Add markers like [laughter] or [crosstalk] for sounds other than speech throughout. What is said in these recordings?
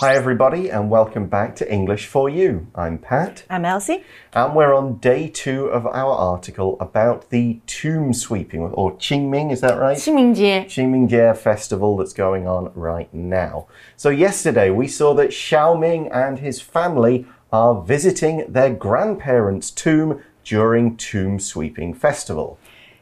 Hi, everybody, and welcome back to English for You. I'm Pat. I'm Elsie. And we're on day two of our article about the tomb sweeping, or Qingming, is that right? Qingmingjie. Qingmingjie festival that's going on right now. So, yesterday we saw that Xiaoming and his family are visiting their grandparents' tomb during Tomb Sweeping Festival.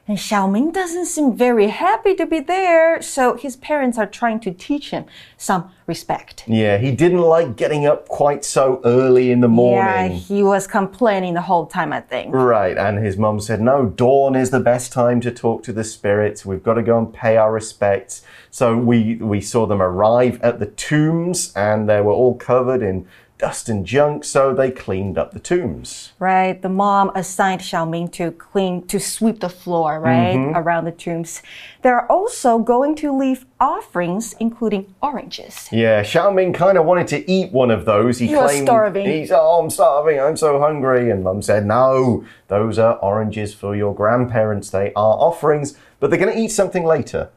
And Xiaoming doesn't seem very happy to be there, so his parents are trying to teach him some respect. Yeah, he didn't like getting up quite so early in the morning. Yeah, he was complaining the whole time, I think. Right, and his mum said, No, dawn is the best time to talk to the spirits. We've got to go and pay our respects. So we, we saw them arrive at the tombs, and they were all covered in dust and junk, so they cleaned up the tombs. Right? The mom assigned Xiaoming to clean, to sweep the floor, right? Mm-hmm. Around the tombs. They're also going to leave offerings, including oranges. Yeah, Xiaoming kind of wanted to eat one of those. He You are claimed starving. he's oh, I'm starving, I'm so hungry. And mum said, No, those are oranges for your grandparents. They are offerings, but they're gonna eat something later.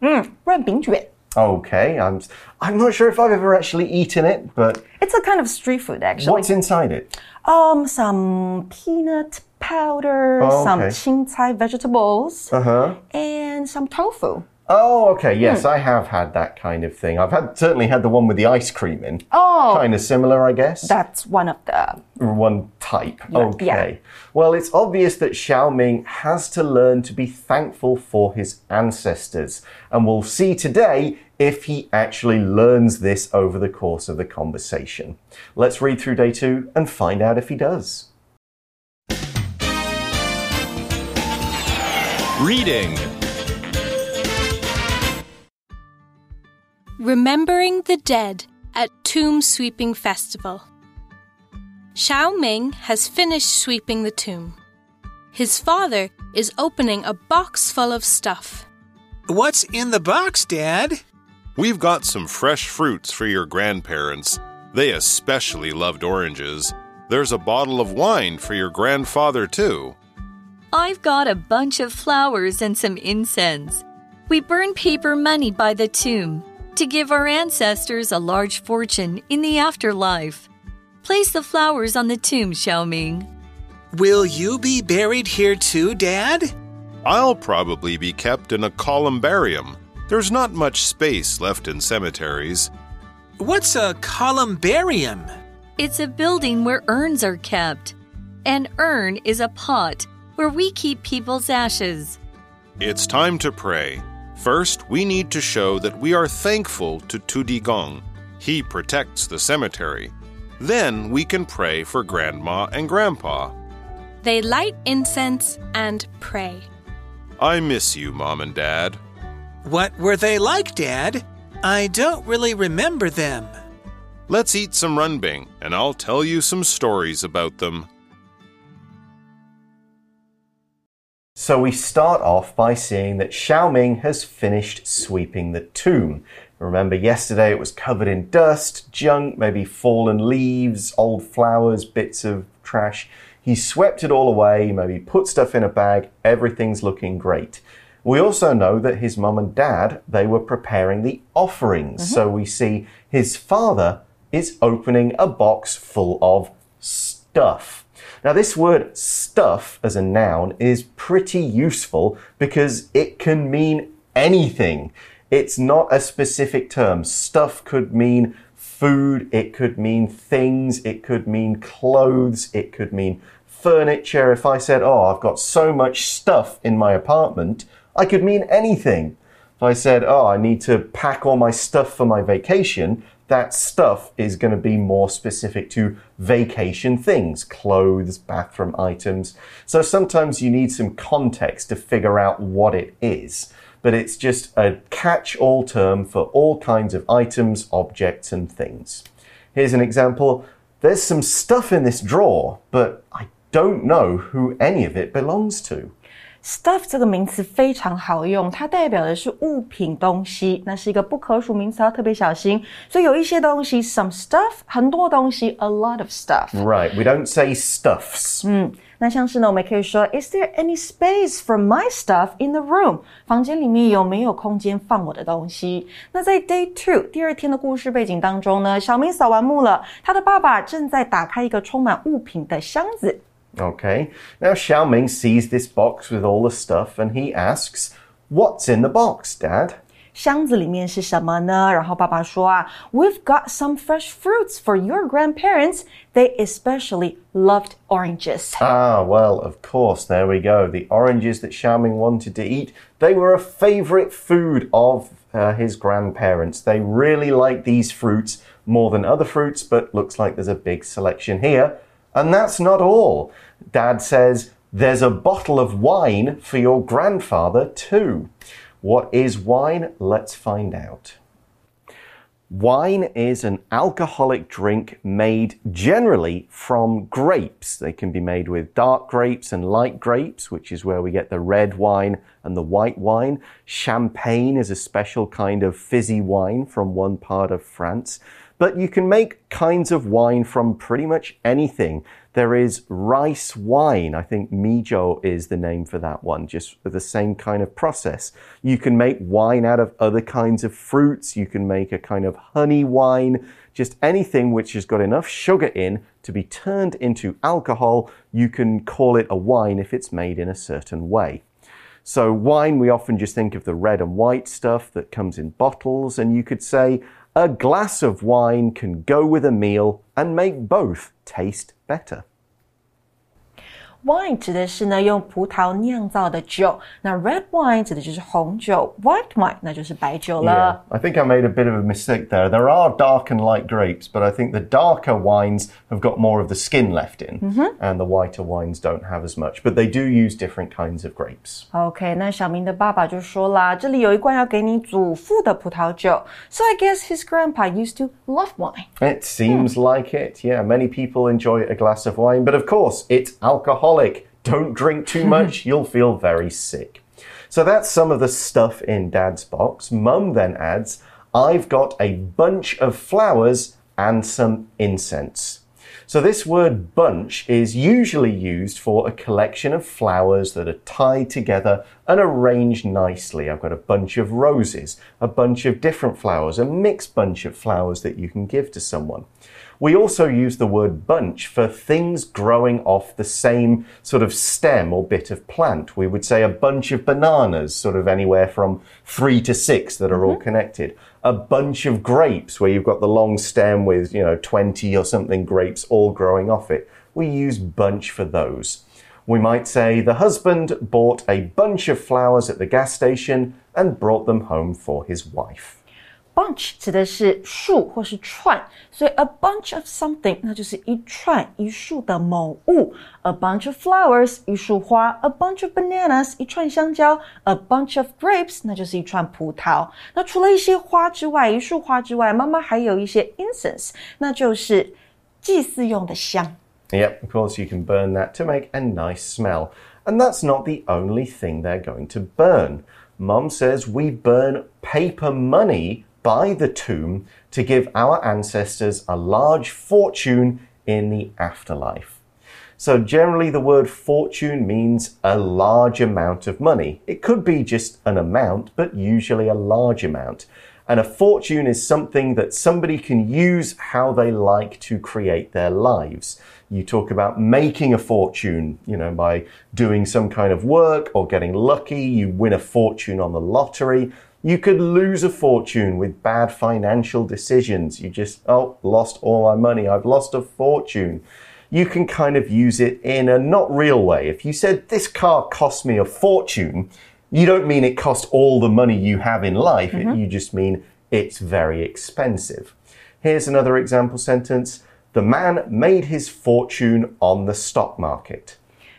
润饼卷. Okay, I'm I'm not sure if I've ever actually eaten it, but It's a kind of street food, actually. what's inside it? Um, some peanut powder, Oh, some okay. chincai vegetables, Uh-huh. and some tofu. Oh, okay. Yes, hmm. I have had that kind of thing. I've had certainly had the one with the ice cream in. Oh, Kind of similar, I guess. that's one of the. One type. yeah. Okay. Well, it's obvious that Xiaoming has to learn to be thankful for his ancestors. And we'll see today if he actually learns this over the course of the conversation. Let's read through day two and find out if he does. Reading. Remembering the Dead at Tomb Sweeping Festival. Xiao Ming has finished sweeping the tomb. His father is opening a box full of stuff. What's in the box, Dad? We've got some fresh fruits for your grandparents. They especially loved oranges. There's a bottle of wine for your grandfather, too. I've got a bunch of flowers and some incense. We burn paper money by the tomb to give our ancestors a large fortune in the afterlife. Place the flowers on the tomb, Xiaoming. Will you be buried here too, Dad? I'll probably be kept in a columbarium. There's not much space left in cemeteries. What's a columbarium? It's a building where urns are kept. An urn is a pot where we keep people's ashes. It's time to pray. First, we need to show that we are thankful to Tudigong. He protects the cemetery. Then we can pray for Grandma and Grandpa. They light incense and pray. I miss you, Mom and Dad. What were they like, Dad? I don't really remember them. Let's eat some runbing, and I'll tell you some stories about them. So we start off by seeing that Xiaoming has finished sweeping the tomb. Remember, yesterday it was covered in dust, junk, maybe fallen leaves, old flowers, bits of trash. He swept it all away, maybe put stuff in a bag, everything's looking great. We also know that his mum and dad, they were preparing the offerings. Mm-hmm. So we see his father is opening a box full of stuff. Now, this word stuff as a noun is pretty useful because it can mean anything. It's not a specific term. Stuff could mean food, it could mean things, it could mean clothes, it could mean furniture. If I said, Oh, I've got so much stuff in my apartment, I could mean anything. If I said, Oh, I need to pack all my stuff for my vacation, that stuff is going to be more specific to vacation things, clothes, bathroom items. So sometimes you need some context to figure out what it is. But it's just a catch all term for all kinds of items, objects, and things. Here's an example there's some stuff in this drawer, but I don't know who any of it belongs to. Stuff 这个名词非常好用，它代表的是物品、东西，那是一个不可数名词，要特别小心。所以有一些东西，some stuff，很多东西，a lot of stuff。Right, we don't say stuffs. 嗯那像是呢，我们可以说，Is there any space for my stuff in the room？房间里面有没有空间放我的东西？那在 Day Two 第二天的故事背景当中呢，小明扫完墓了，他的爸爸正在打开一个充满物品的箱子。Okay, now Xiaoming sees this box with all the stuff and he asks, What's in the box, Dad? 箱子里面是什么呢？然后爸爸说啊，We've got some fresh fruits for your grandparents. They especially loved oranges. [laughs] Ah, well, of course, there we go. The oranges that Xiaoming wanted to eat, they were a favorite food of uh, his grandparents. They really like these fruits more than other fruits, but looks like there's a big selection here. And that's not all. Dad says, There's a bottle of wine for your grandfather, too. What is wine? Let's find out. Wine is an alcoholic drink made generally from grapes. They can be made with dark grapes and light grapes, which is where we get the red wine and the white wine. Champagne is a special kind of fizzy wine from one part of France. But you can make kinds of wine from pretty much anything. There is rice wine. I think mijiu is the name for that one, just the same kind of process. You can make wine out of other kinds of fruits. You can make a kind of honey wine. Just anything which has got enough sugar in to be turned into alcohol, you can call it a wine if it's made in a certain way. So, wine, we often just think of the red and white stuff that comes in bottles, and you could say, a glass of wine can go with a meal and make both taste better. Wine 指的是呢用葡萄酿造的酒，那 red wine 指的就是红酒，white wine 那就是白酒了。Yeah, I think I made a bit of a mistake there. There are dark and light grapes, but I think the darker wines have got more of the skin left in, mm -hmm. and the whiter wines don't have as much. But they do use different kinds of grapes. OK，那小明的爸爸就说啦，这里有一罐要给你祖父的葡萄酒。So I guess his grandpa used to love wine. It seems hmm. like it. Yeah, many people enjoy a glass of wine, but of course it's alcohol alcoholic. Don't drink too [laughs] much, you'll feel very sick. So that's some of the stuff in Dad's box. Mum then adds, I've got a bunch of flowers and some incense. So, this word bunch is usually used for a collection of flowers that are tied together and arranged nicely. I've got a bunch of roses, a bunch of different flowers, a mixed bunch of flowers that you can give to someone. We also use the word bunch for things growing off the same sort of stem or bit of plant. We would say a bunch of bananas, sort of anywhere from three to six that are mm -hmm. all mm-hmm. connected. A bunch of grapes, where you've got the long stem with, you know, 20 or something grapes all growing off it. We use bunch for those. We might say the husband bought a bunch of flowers at the gas station and brought them home for his wife bunch 指的是树或是串，所以 a bunch of something 那就是一串一束的某物。A bunch of flowers 一束花，a bunch of bananas 一串香蕉，a bunch of grapes 那就是一串葡萄。那除了一些花之外，一束花之外，妈妈还有一些 incense，那就是祭祀用的香。 Yep, of course you can burn that to make a nice smell. And that's not the only thing they're going to burn. Mum says we burn paper money by the tomb to give our ancestors a large fortune in the afterlife. So, generally, the word fortune means a large amount of money. It could be just an amount, but usually a large amount. And a fortune is something that somebody can use how they like to create their lives. You talk about making a fortune, you know, by doing some kind of work or getting lucky. You win a fortune on the lottery. You could lose a fortune with bad financial decisions. You just, oh, lost all my money. I've lost a fortune. You can kind of use it in a not real way. If you said, this car cost me a fortune, you don't mean it cost all the money you have in life. Mm -hmm. you just mean it's very expensive. Here's another example sentence The man made his fortune on the stock market.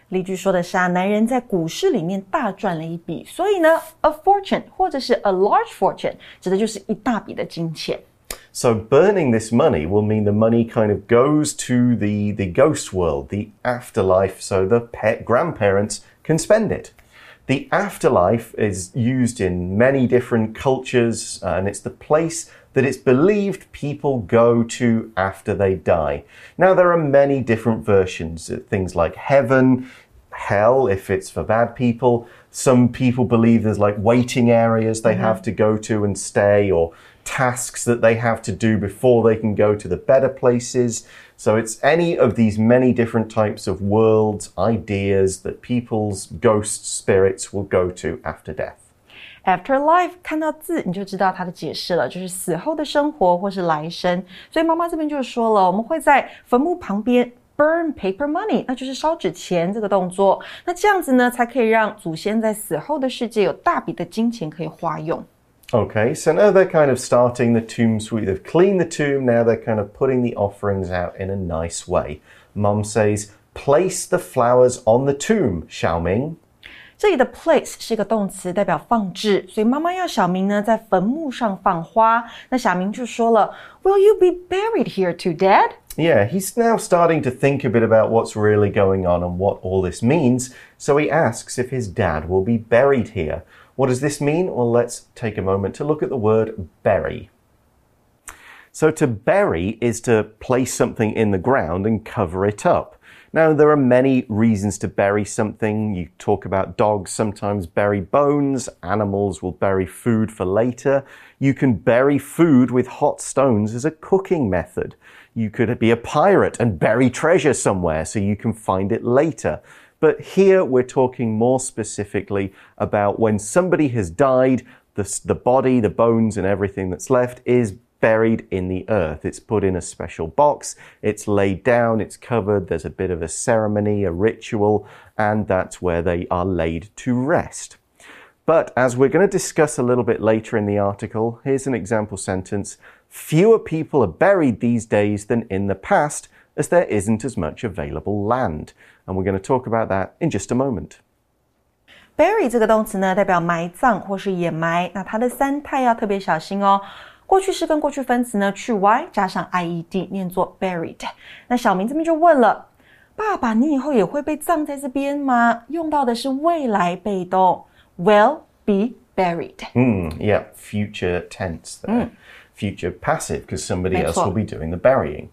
例句说的是啊，男人在股市里面大赚了一笔，所以呢，a fortune 或者是 a large fortune 指的就是一大笔的金钱。So burning this money will mean the money kind of goes to the the ghost world, the afterlife, so the pet grandparents can spend it. The afterlife is used in many different cultures, and it's the place that it's believed people go to after they die. Now, there are many different versions, of things like heaven, hell, if it's for bad people. Some people believe there's like waiting areas they mm-hmm. have to go to and stay, or tasks that they have to do before they can go to the better places. So it's any of these many different types of worlds, ideas that people's ghost spirits will go to after death Afterlife 看到字你就知道它的解释了，就是死后的生活或是来生。所以妈妈这边就说了，我们会在坟墓旁边 burn paper money，那就是烧纸钱这个动作。那这样子呢，才可以让祖先在死后的世界有大笔的金钱可以花用。 Okay, so now they're kind of starting the tomb sweep. They've cleaned the tomb, now they're kind of putting the offerings out in a nice way. Mum says, Place the flowers on the tomb, Xiaoming. 这里的 place 是一个动词，代表放置，所以妈妈要小明呢在坟墓上放花。那小明就说了，Will you be buried here too, Dad？ Yeah, he's now starting to think a bit about what's really going on and what all this means, so he asks if his dad will be buried here. What does this mean? Well, let's take a moment to look at the word bury. So, to bury is to place something in the ground and cover it up. Now, there are many reasons to bury something. You talk about dogs sometimes bury bones, animals will bury food for later. You can bury food with hot stones as a cooking method. You could be a pirate and bury treasure somewhere so you can find it later. But here we're talking more specifically about when somebody has died, the, the body, the bones, and everything that's left is buried in the earth. It's put in a special box, it's laid down, it's covered, there's a bit of a ceremony, a ritual, and that's where they are laid to rest. But as we're going to discuss a little bit later in the article, here's an example sentence Fewer people are buried these days than in the past, as there isn't as much available land. And we're going to talk about that in just a moment. bury 这个动词呢，代表埋葬或是掩埋。那它的三态要特别小心哦。 过去式跟过去分词呢，去 y 加上 i e d，念作 buried。那小明这边就问了：“爸爸，你以后也会被葬在这边吗？”用到的是未来被动，will be buried。 Mm, yeah, future tense there. Future passive, because somebody else Excellent. will be doing the burying.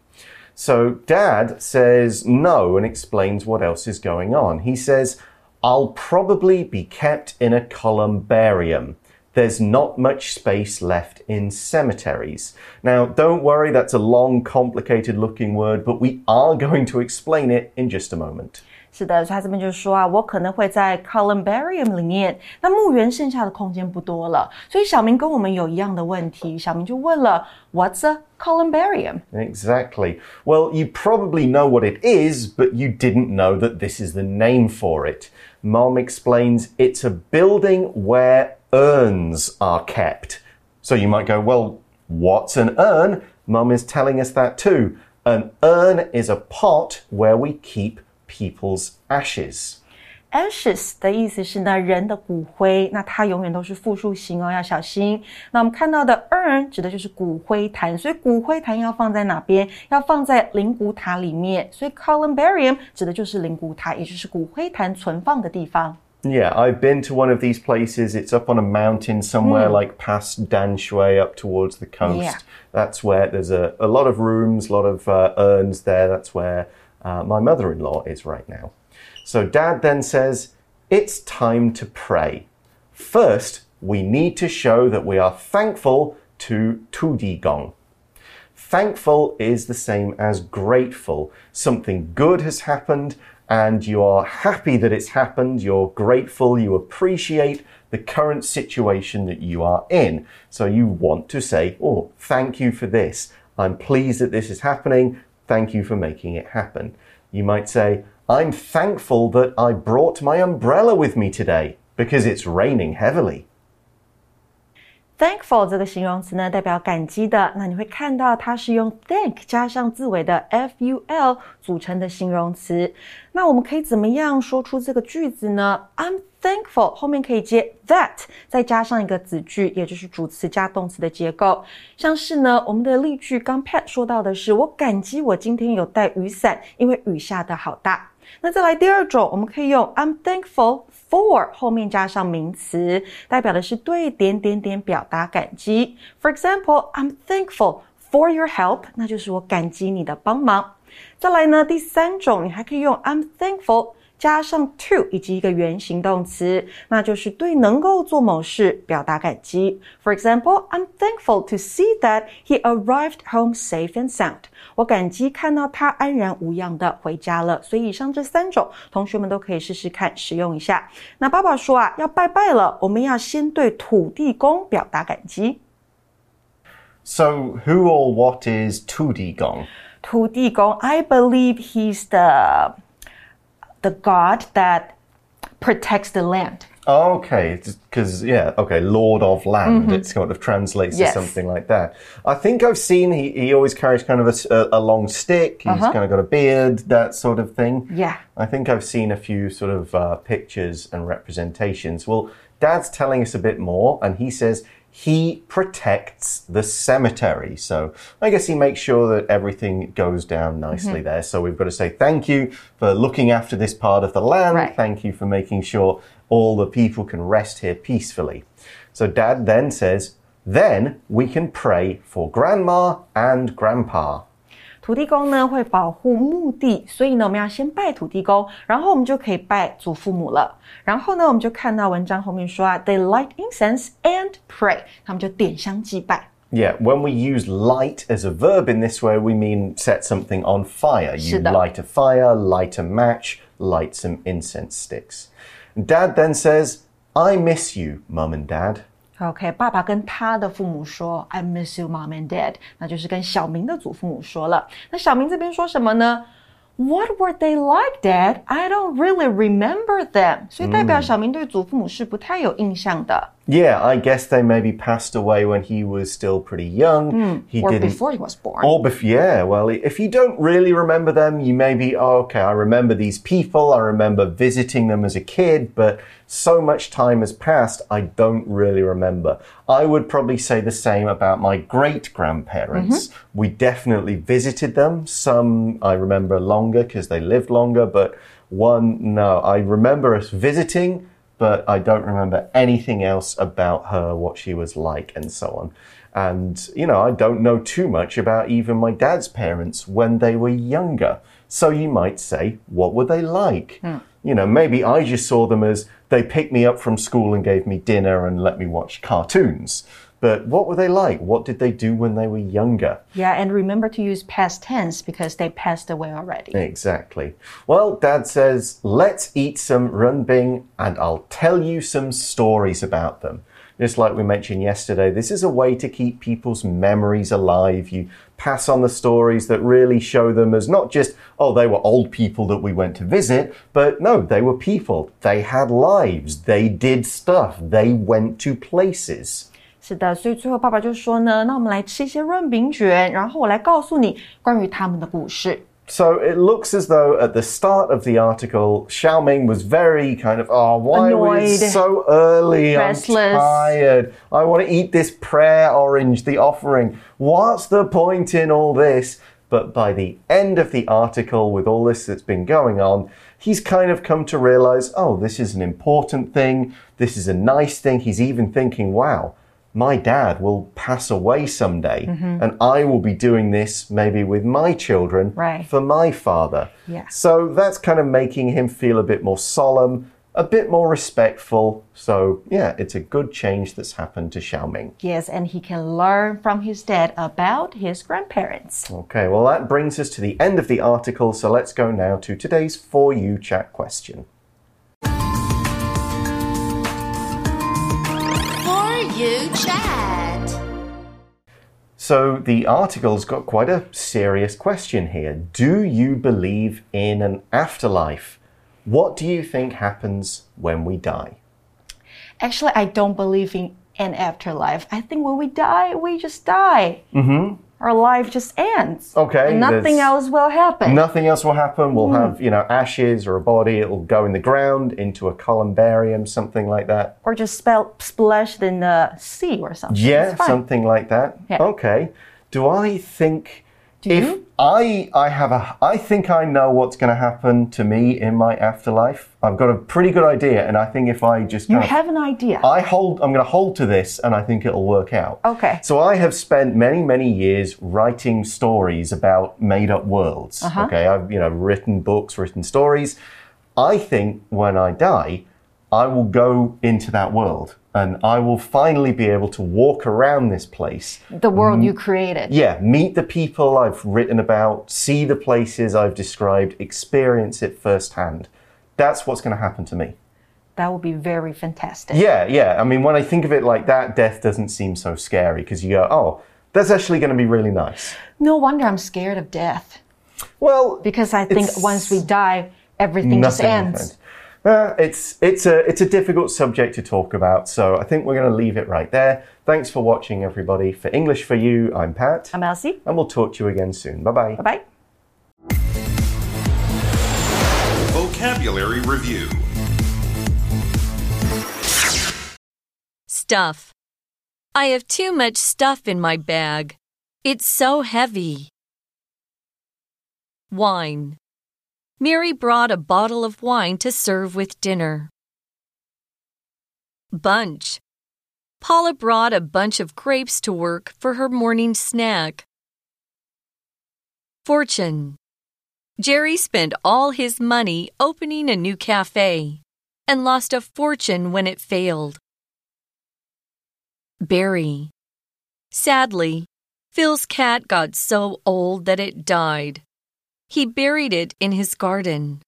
So dad says no and explains what else is going on. He says, I'll probably be kept in a columbarium. There's not much space left in cemeteries. Now, don't worry, that's a long, complicated looking word, but we are going [laughs] to explain it in just a moment. 是的，所以他这边就说啊，我可能会在 columbarium 里面。那墓园剩下的空间不多了，所以小明跟我们有一样的问题，小明就问了，What's a columbarium？ Exactly. Well, you probably know what it is, but you didn't know that this is the name for it. Mom explains it's a building where urns are kept. So you might go, well, what's an urn? Mum is telling us that too. An urn is a pot where we keep people's ashes. ashes 的意思是呢人的骨灰，那它永远都是复数形哦，要小心。那我们看到的 urn 指的就是骨灰坛，所以骨灰坛要放在哪边？要放在灵骨塔里面。所以 columbarium 指的就是灵骨塔，也就是骨灰坛存放的地方。 Yeah, I've been to one of these places. It's up on a mountain somewhere, like past Danshui, up towards the coast. Yeah. That's where there's a, a lot of rooms, a lot of uh, urns there. That's where uh, my mother in law is right now. So dad then says, It's time to pray. First, we need to show that we are thankful to Tu Gong. Thankful is the same as grateful. Something good has happened and you are happy that it's happened. You're grateful. You appreciate the current situation that you are in. So you want to say, Oh, thank you for this. I'm pleased that this is happening. Thank you for making it happen. You might say, I'm thankful that I brought my umbrella with me today because it's raining heavily. Thankful 这个形容词呢，代表感激的。那你会看到它是用 thank 加上字尾的 ful 组成的形容词。那我们可以怎么样说出这个句子呢？I'm thankful 后面可以接 that，再加上一个子句，也就是主词加动词的结构。像是呢，我们的例句刚 Pat 说到的是，我感激我今天有带雨伞，因为雨下的好大。那再来第二种，我们可以用 I'm thankful for 后面加上名词，代表的是对点点点表达感激。For example, I'm thankful for your help，那就是我感激你的帮忙。再来呢，第三种你还可以用 I'm thankful。加上 to 以及一个原形动词，那就是对能够做某事表达感激。For example, I'm thankful to see that he arrived home safe and sound. 我感激看到他安然无恙的回家了。所以以上这三种，同学们都可以试试看使用一下。那爸爸说啊，要拜拜了，我们要先对土地公表达感激。 So, who or what is Tudigong? 土地公，I believe he's the the god that protects the land. Okay, because yeah, okay, Lord of Land. It sort of translates. Yes. to something like that. I think I've seen he, he always carries kind of a long stick. He's kind of got a beard, that sort of thing. Yeah. I think I've seen a few sort of uh, pictures and representations. Well, Dad's telling us a bit more, and he says he protects the cemetery. So I guess he makes sure that everything goes down nicely Mm-hmm. there. So we've got to say thank you for looking after this part of the land. Right. Thank you for making sure all the people can rest here peacefully. So Dad then says, then we can pray for Grandma and Grandpa. 土地公呢会保护墓地，所以呢我们要先拜土地公，然后我们就可以拜祖父母了。然后呢我们就看到文章后面说啊，they light incense and pray，他们就点香祭拜。 Yeah, when we use light as a verb in this way, we mean set something on fire. You 是的。 light a fire, light a match, light some incense sticks. Dad then says, I miss you, Mum and Dad. OK，爸爸跟他的父母说，I miss you, mom and dad，那就是跟小明的祖父母说了。那小明这边说什么呢？What were they like, Dad? I don't really remember them。所以代表小明对祖父母是不太有印象的。Yeah, I guess they maybe passed away when he was still pretty young. Hmm, he or didn't. before he was born. Or bef- yeah, well, if you don't really remember them, you may be, oh, okay, I remember these people, I remember visiting them as a kid, but so much time has passed, I don't really remember. I would probably say the same about my great grandparents. Mm-hmm. We definitely visited them. Some I remember longer because they lived longer, but one, no, I remember us visiting but I don't remember anything else about her, what she was like, and so on. And, you know, I don't know too much about even my dad's parents when they were younger. So you might say, what were they like? Hmm. You know, maybe I just saw them as they picked me up from school and gave me dinner and let me watch cartoons. But what were they like? What did they do when they were younger? Yeah, and remember to use past tense because they passed away already. Exactly. Well, Dad says, let's eat some runbing and I'll tell you some stories about them. Just like we mentioned yesterday, this is a way to keep people's memories alive. You pass on the stories that really show them as not just, oh, they were old people that we went to visit, but no, they were people. They had lives. They did stuff. They went to places. 是的，所以最后爸爸就说呢，那我们来吃一些润饼卷，然后我来告诉你关于他们的故事。 So it looks as though at the start of the article, Xiaoming was very kind of, oh, why was it Annoyed. so early? Restless. I'm tired. I want to eat this prayer orange, the offering. What's the point in all this? But by the end of the article, with all this that's been going on, he's kind of come to realize, oh, this is an important thing. This is a nice thing. He's even thinking, wow, my dad will pass away someday, mm-hmm. and I will be doing this maybe with my children Right. for my father. Yeah. So that's kind of making him feel a bit more solemn, a bit more respectful. So, yeah, it's a good change that's happened to Xiaoming. Yes, and he can learn from his dad about his grandparents. Okay, well, that brings us to the end of the article. So let's go now to today's For You chat question. You chat. So the article's got quite a serious question here. Do you believe in an afterlife? What do you think happens when we die? Actually, I don't believe in an afterlife. I think when we die, we just die. Mm-hmm. Our life just ends. Okay, And nothing else will happen. Nothing else will happen. We'll hmm. have, you know, ashes or a body. It'll go in the ground into a columbarium, something like that. Or just spell, splashed in the sea or something. Yeah, something like that. Yeah. Okay. Do I think Do if you? I I have a I think I know what's going to happen to me in my afterlife. I've got a pretty good idea, and I think if I just You kind of have an idea. I hold I'm going to hold to this and I think it'll work out. Okay. So I have spent many many years writing stories about made up worlds. Uh-huh. Okay? I've you know written books, written stories. I think when I die, I will go into that world and I will finally be able to walk around this place. the world you created. Yeah, meet the people I've written about, see the places I've described, experience it firsthand. That's what's going to happen to me. That would be very fantastic. Yeah, yeah. I mean, when I think of it like that, death doesn't seem so scary because you go, oh, that's actually going to be really nice. No wonder I'm scared of death. Well, Because I think once we die, everything just ends. Uh, it's it's a it's a difficult subject to talk about, so I think we're going to leave it right there. Thanks for watching, everybody. For English for You, I'm Pat, I'm Elsie. and we'll talk to you again soon. Bye bye. Bye bye. Vocabulary Review Stuff. I have too much stuff in my bag. It's so heavy. Wine. Mary brought a bottle of wine to serve with dinner. Bunch. Paula brought a bunch of grapes to work for her morning snack. Fortune. Jerry spent all his money opening a new cafe and lost a fortune when it failed. Bury. Sadly, Phil's cat got so old that it died. He buried it in his garden.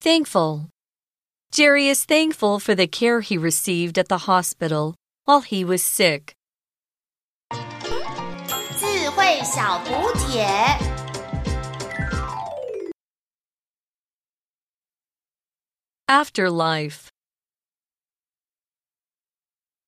Thankful. Jerry is thankful for the care he received at the hospital while he was sick. 智慧小补帖。 Afterlife.